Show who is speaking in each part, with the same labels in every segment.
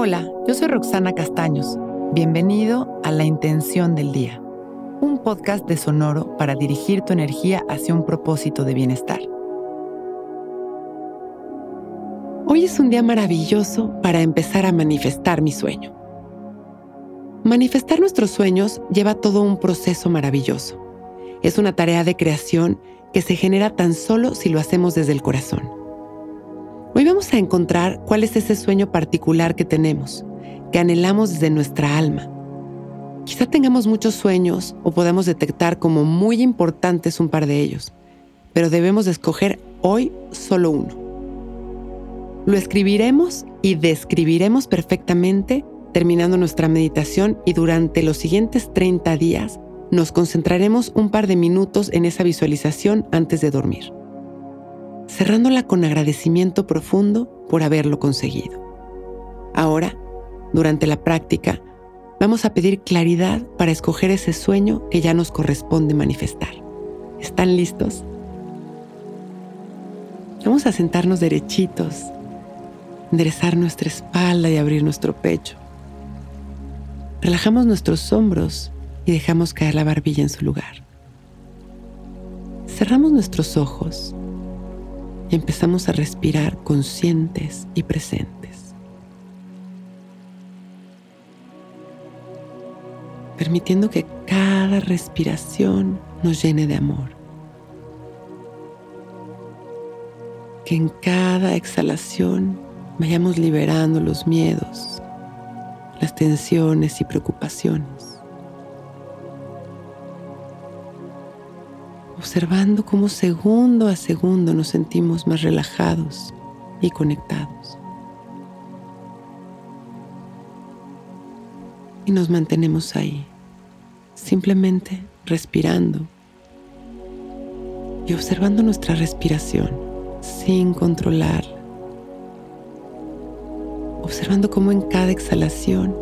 Speaker 1: Hola, yo soy Roxana Castaños. Bienvenido a La Intención del Día, un podcast de Sonoro para dirigir tu energía hacia un propósito de bienestar. Hoy es un día maravilloso para empezar a manifestar mi sueño. Manifestar nuestros sueños lleva todo un proceso maravilloso. Es una tarea de creación que se genera tan solo si lo hacemos desde el corazón. Vamos a encontrar cuál es ese sueño particular que tenemos, que anhelamos desde nuestra alma. Quizá tengamos muchos sueños o podamos detectar como muy importantes un par de ellos, pero debemos escoger hoy solo uno. Lo escribiremos y describiremos perfectamente terminando nuestra meditación y durante los siguientes 30 días nos concentraremos un par de minutos en esa visualización antes de dormir cerrándola con agradecimiento profundo por haberlo conseguido. Ahora, durante la práctica, vamos a pedir claridad para escoger ese sueño que ya nos corresponde manifestar. ¿Están listos? Vamos a sentarnos derechitos, enderezar nuestra espalda y abrir nuestro pecho. Relajamos nuestros hombros y dejamos caer la barbilla en su lugar. Cerramos nuestros ojos y empezamos a respirar conscientes y presentes. Permitiendo que cada respiración nos llene de amor. Que en cada exhalación vayamos liberando los miedos, las tensiones y preocupaciones. Observando cómo segundo a segundo nos sentimos más relajados y conectados. Y nos mantenemos ahí, simplemente respirando y observando nuestra respiración sin controlarla. Observando cómo en cada exhalación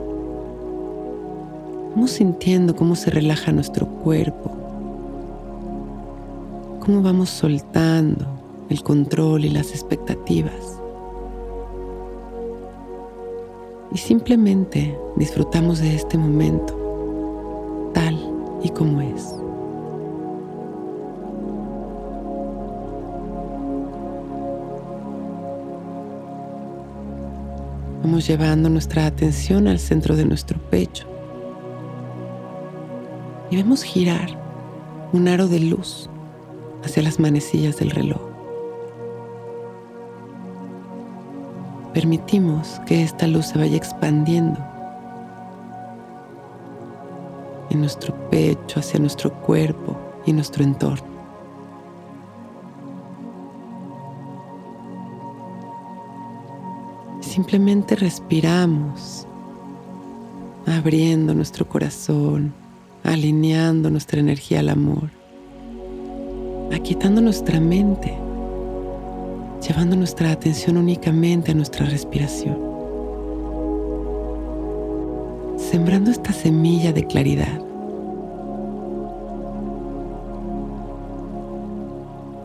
Speaker 1: vamos sintiendo cómo se relaja nuestro cuerpo cómo vamos soltando el control y las expectativas. Y simplemente disfrutamos de este momento tal y como es. Vamos llevando nuestra atención al centro de nuestro pecho y vemos girar un aro de luz hacia las manecillas del reloj. Permitimos que esta luz se vaya expandiendo en nuestro pecho, hacia nuestro cuerpo y nuestro entorno. Simplemente respiramos, abriendo nuestro corazón, alineando nuestra energía al amor aquietando nuestra mente, llevando nuestra atención únicamente a nuestra respiración, sembrando esta semilla de claridad.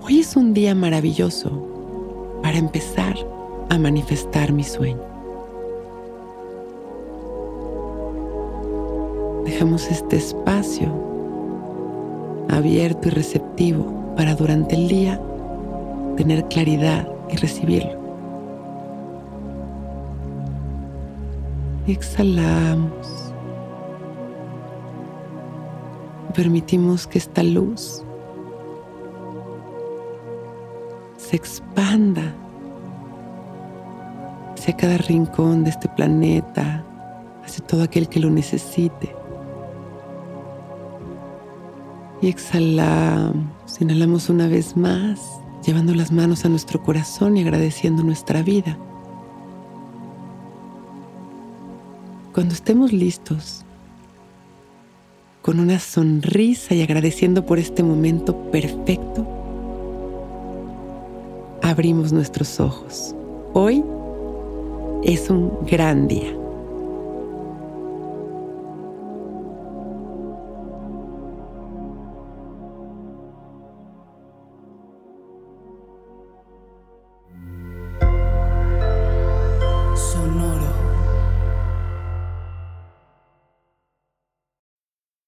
Speaker 1: Hoy es un día maravilloso para empezar a manifestar mi sueño. Dejamos este espacio abierto y receptivo para durante el día tener claridad y recibirlo. Exhalamos. Permitimos que esta luz se expanda hacia cada rincón de este planeta, hacia todo aquel que lo necesite. Y exhalamos, inhalamos una vez más, llevando las manos a nuestro corazón y agradeciendo nuestra vida. Cuando estemos listos, con una sonrisa y agradeciendo por este momento perfecto, abrimos nuestros ojos. Hoy es un gran día.